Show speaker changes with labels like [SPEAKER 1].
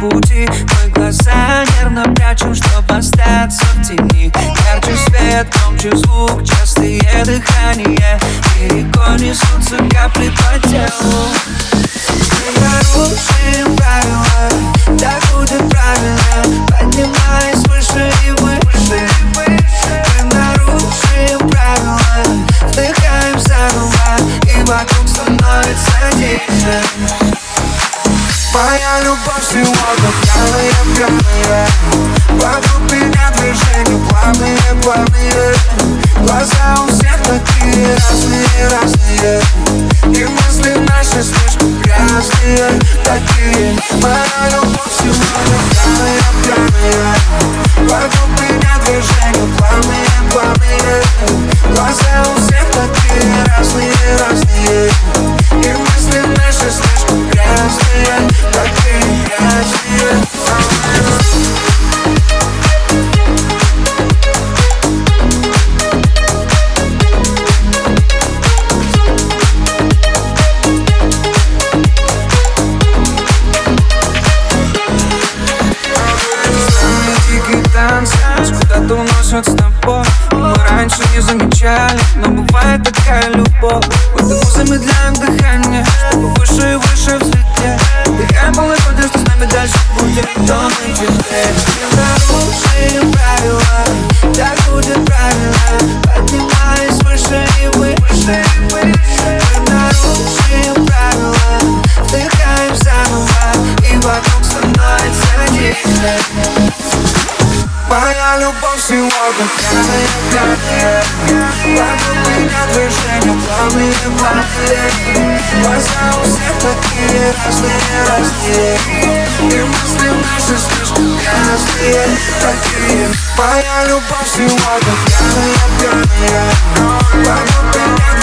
[SPEAKER 1] пути. Мы глаза нервно прячем, чтобы остаться в тени. Ярче свет, громче звук, частые дыхания. Рекой несутся капли по телу. Мы нарушим правила, так будет сегодня пьяная, пьяная Вокруг меня движения плавные, плавные Глаза у всех такие разные, разные И мысли наши слишком грязные, такие Моя любовь сегодня пьяная, пьяная Вокруг меня движения плавные, плавные Глаза у всех такие разные, разные куда-то уносят с тобой. Мы раньше не замечали, но бывает такая любовь любовь сегодня пьяная, пьяная меня движения плавные, плавные Глаза у всех такие разные, разные И мысли наши слишком грязные, такие Моя любовь сегодня пьяная, пьяная Вокруг